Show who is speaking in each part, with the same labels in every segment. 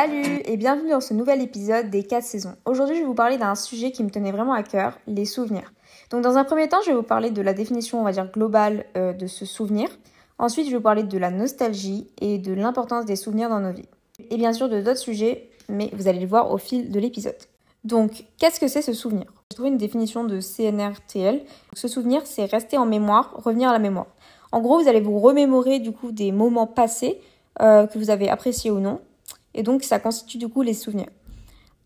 Speaker 1: Salut et bienvenue dans ce nouvel épisode des 4 saisons. Aujourd'hui, je vais vous parler d'un sujet qui me tenait vraiment à cœur, les souvenirs. Donc dans un premier temps, je vais vous parler de la définition, on va dire, globale euh, de ce souvenir. Ensuite, je vais vous parler de la nostalgie et de l'importance des souvenirs dans nos vies. Et bien sûr de d'autres sujets, mais vous allez le voir au fil de l'épisode. Donc, qu'est-ce que c'est ce souvenir? J'ai trouvé une définition de CNRTL. Ce souvenir, c'est rester en mémoire, revenir à la mémoire. En gros, vous allez vous remémorer du coup des moments passés euh, que vous avez appréciés ou non. Et donc, ça constitue du coup les souvenirs.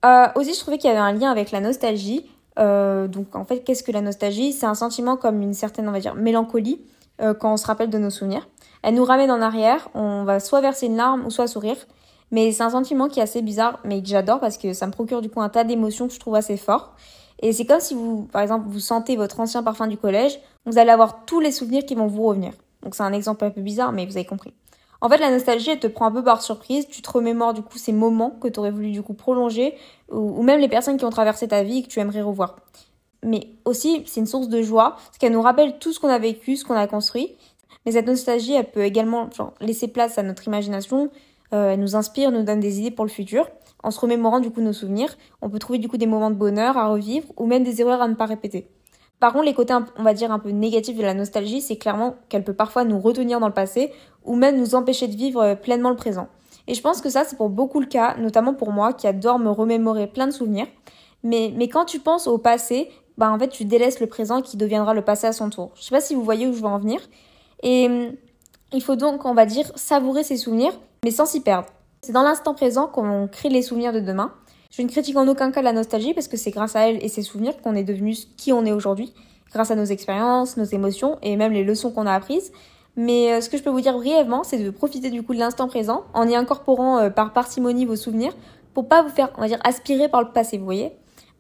Speaker 1: Euh, aussi, je trouvais qu'il y avait un lien avec la nostalgie. Euh, donc, en fait, qu'est-ce que la nostalgie? C'est un sentiment comme une certaine, on va dire, mélancolie quand on se rappelle de nos souvenirs. Elle nous ramène en arrière. On va soit verser une larme ou soit sourire. Mais c'est un sentiment qui est assez bizarre, mais que j'adore parce que ça me procure du coup un tas d'émotions que je trouve assez fort. Et c'est comme si vous, par exemple, vous sentez votre ancien parfum du collège, vous allez avoir tous les souvenirs qui vont vous revenir. Donc c'est un exemple un peu bizarre, mais vous avez compris. En fait, la nostalgie, elle te prend un peu par surprise. Tu te remémores du coup ces moments que tu aurais voulu du coup prolonger, ou, même les personnes qui ont traversé ta vie et que tu aimerais revoir. Mais aussi, c'est une source de joie, parce qu'elle nous rappelle tout ce qu'on a vécu, ce qu'on a construit. Mais cette nostalgie, elle peut également genre, laisser place à notre imagination, euh, elle nous inspire, nous donne des idées pour le futur. En se remémorant du coup nos souvenirs, on peut trouver du coup des moments de bonheur à revivre ou même des erreurs à ne pas répéter. Par contre, les côtés, on va dire, un peu négatifs de la nostalgie, c'est clairement qu'elle peut parfois nous retenir dans le passé ou même nous empêcher de vivre euh, pleinement le présent. Et je pense que ça, c'est pour beaucoup le cas, notamment pour moi qui adore me remémorer plein de souvenirs. Mais, mais quand tu penses au passé, bah en fait, tu délaisses le présent qui deviendra le passé à son tour. Je sais pas si vous voyez où je veux en venir. Et hum, il faut donc, on va dire, savourer ces souvenirs, mais sans s'y perdre. C'est dans l'instant présent qu'on crée les souvenirs de demain. Je ne critique en aucun cas la nostalgie parce que c'est grâce à elle et ses souvenirs qu'on est devenu qui on est aujourd'hui, grâce à nos expériences, nos émotions et même les leçons qu'on a apprises. Mais euh, ce que je peux vous dire brièvement, c'est de profiter du coup de l'instant présent en y incorporant euh, par parcimonie vos souvenirs pour pas vous faire, on va dire, aspirer par le passé, vous voyez.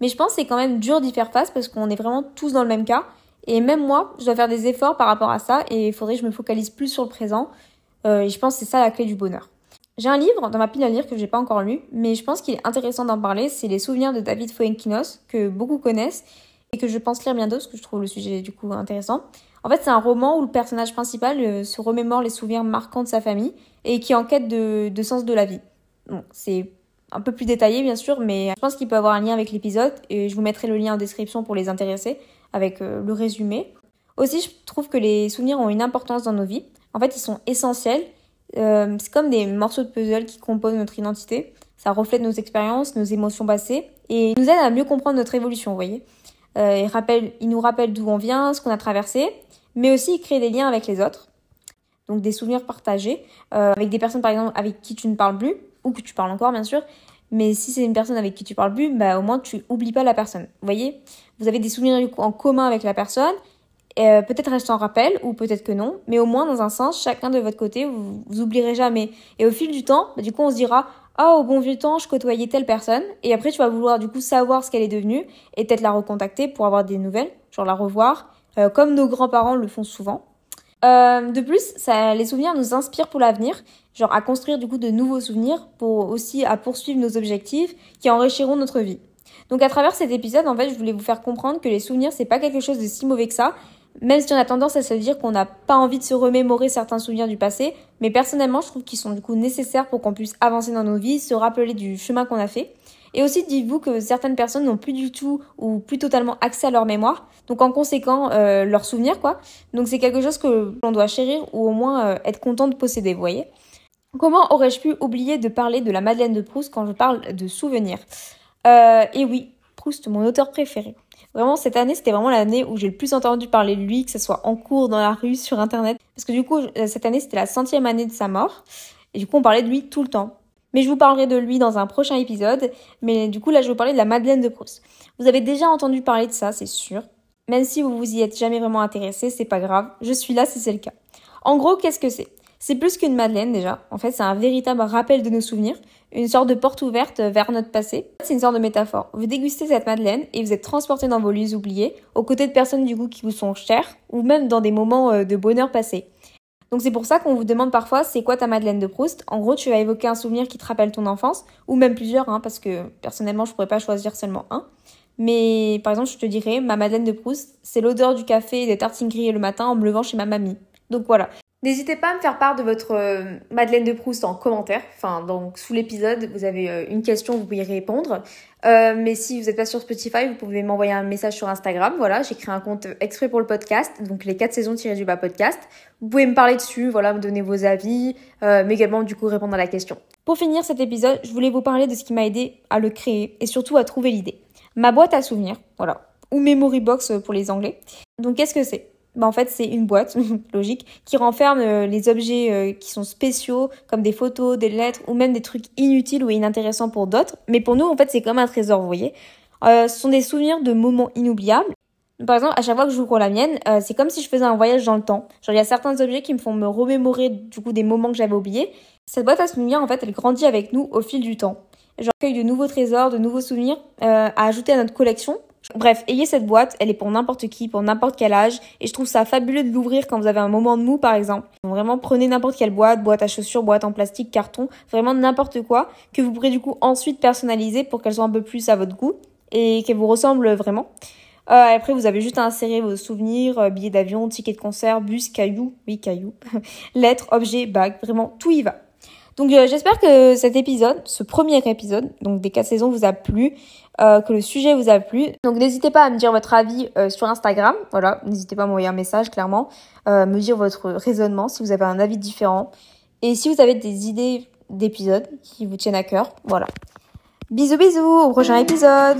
Speaker 1: Mais je pense que c'est quand même dur d'y faire face parce qu'on est vraiment tous dans le même cas. Et même moi, je dois faire des efforts par rapport à ça et il faudrait que je me focalise plus sur le présent. Euh, et je pense que c'est ça la clé du bonheur. J'ai un livre dans ma pile à lire que j'ai pas encore lu, mais je pense qu'il est intéressant d'en parler. C'est Les souvenirs de David Fuenkinos, que beaucoup connaissent et que je pense lire bientôt parce que je trouve le sujet du coup intéressant. En fait, c'est un roman où le personnage principal euh, se remémore les souvenirs marquants de sa famille et qui enquête de, de sens de la vie. Bon, c'est un peu plus détaillé bien sûr, mais je pense qu'il peut avoir un lien avec l'épisode et je vous mettrai le lien en description pour les intéresser avec euh, le résumé. Aussi, je trouve que les souvenirs ont une importance dans nos vies. En fait, ils sont essentiels euh, c'est comme des morceaux de puzzle qui composent notre identité. Ça reflète nos expériences, nos émotions passées et nous aide à mieux comprendre notre évolution, vous voyez. Euh, il, nous rappelle d'où on vient, ce qu'on a traversé, mais aussi il crée des liens avec les autres. Donc des souvenirs partagés euh, avec des personnes par exemple avec qui tu ne parles plus ou que tu parles encore bien sûr. Mais si c'est une personne avec qui tu parles plus, bah au moins tu oublies pas la personne. Vous voyez, vous avez des souvenirs en commun avec la personne euh, peut-être reste en rappel ou peut-être que non, mais au moins dans un sens, chacun de votre côté, vous, vous oublierez jamais. Et au fil du temps, bah, du coup, on se dira ah au bon vieux temps, je côtoyais telle personne, et après tu vas vouloir du coup savoir ce qu'elle est devenue et peut-être la recontacter pour avoir des nouvelles, genre la revoir, euh, comme nos grands-parents le font souvent. Euh, de plus, les souvenirs nous inspirent pour l'avenir, genre à construire du coup de nouveaux souvenirs pour aussi à poursuivre nos objectifs qui enrichiront notre vie. Donc à travers cet épisode, en fait, je voulais vous faire comprendre que les souvenirs c'est pas quelque chose de si mauvais que ça même si on a tendance à se dire qu'on n'a pas envie de se remémorer certains souvenirs du passé, mais personnellement, je trouve qu'ils sont du coup nécessaires pour qu'on puisse avancer dans nos vies, se rappeler du chemin qu'on a fait. Et aussi, dites-vous que certaines personnes n'ont plus du tout ou plus totalement accès à leur mémoire, donc en conséquent, euh, leurs souvenirs, quoi. Donc c'est quelque chose que l'on doit chérir ou au moins euh, être content de posséder, vous voyez. Comment aurais-je pu oublier de parler de la Madeleine de Proust quand je parle de souvenirs? Euh, Et oui, Proust, mon auteur préféré. Vraiment, cette année, c'était vraiment l'année où j'ai le plus entendu parler de lui, que ce soit en cours, dans la rue, sur Internet. Parce que du coup, euh, cette année, c'était la centième année de sa mort. Et du coup, on parlait de lui tout le temps. Mais je vous parlerai de lui dans un prochain épisode. Mais du coup, là, je vais vous parler de la Madeleine de Proust. Vous avez déjà entendu parler de ça, c'est sûr. Même si vous vous y êtes jamais vraiment intéressé, c'est pas grave. Je suis là si c'est le cas. En gros, qu'est-ce que c'est? C'est plus qu'une Madeleine déjà. En fait, c'est un véritable rappel de nos souvenirs une sorte de porte ouverte vers notre passé. C'est une sorte de métaphore. Vous dégustez cette madeleine et vous êtes transporté dans vos lieux oubliés, aux côtés de personnes du coup qui vous sont chères, ou même dans des moments euh, de bonheur passé. Donc c'est pour ça qu'on vous demande parfois c'est quoi ta Madeleine de Proust? En gros, tu vas évoquer un souvenir qui te rappelle ton enfance, ou même plusieurs, hein, parce que personnellement je pourrais pas choisir seulement un. Mais par exemple, je te dirais, ma Madeleine de Proust, c'est l'odeur du café et des tartines grillées le matin en me levant chez ma mamie. Donc voilà. N'hésitez pas à me faire part de votre euh, Madeleine de Proust en commentaire. Enfin, donc sous l'épisode, vous avez euh, une question, vous pouvez y répondre. Euh, mais si vous n'êtes pas sur Spotify, vous pouvez m'envoyer un message sur Instagram. Voilà, j'ai créé un compte exprès pour le podcast, donc les 4 saisons tirées du bas podcast. Vous pouvez me parler dessus, voilà, me donner vos avis, mais également du coup répondre à la question. Pour finir cet épisode, je voulais vous parler de ce qui m'a aidé à le créer et surtout à trouver l'idée. Ma boîte à souvenirs, voilà, ou Memory Box pour les Anglais. Donc qu'est-ce que c'est? Bah en fait c'est une boîte, logique, qui renferme euh, les objets euh, qui sont spéciaux, comme des photos, des lettres, ou même des trucs inutiles ou inintéressants pour d'autres. Mais pour nous, en fait, c'est comme un trésor, vous voyez. Euh, ce sont des souvenirs de moments inoubliables. Par exemple, à chaque fois que j'ouvre la mienne, c'est comme si je faisais un voyage dans le temps. Genre, il y a certains objets qui me font me remémorer du coup des moments que j'avais oubliés. Cette boîte à souvenirs, en fait, elle grandit avec nous au fil du temps. J'accueille de nouveaux trésors, de nouveaux souvenirs à ajouter à notre collection Bref, ayez cette boîte, elle est pour n'importe qui, pour n'importe quel âge, et je trouve ça fabuleux de l'ouvrir quand vous avez un moment de mou par exemple. Vraiment, prenez n'importe quelle boîte, boîte à chaussures, boîte en plastique, carton, vraiment n'importe quoi, que vous pourrez du coup ensuite personnaliser pour qu'elle soit un peu plus à votre goût et qu'elle vous ressemble vraiment. Euh, après, vous avez juste à insérer vos souvenirs, euh, billets d'avion, tickets de concert, bus, cailloux, oui cailloux, lettres, objets, bagues, vraiment tout y va. Donc euh, j'espère que cet épisode, ce premier épisode, donc des quatre saisons, vous a plu, euh, que le sujet vous a plu. Donc n'hésitez pas à me dire votre avis euh, sur Instagram. Voilà, n'hésitez pas à m'envoyer un message clairement, me dire votre raisonnement si vous avez un avis différent et si vous avez des idées d'épisodes qui vous tiennent à cœur. Voilà. Bisous bisous, au prochain épisode.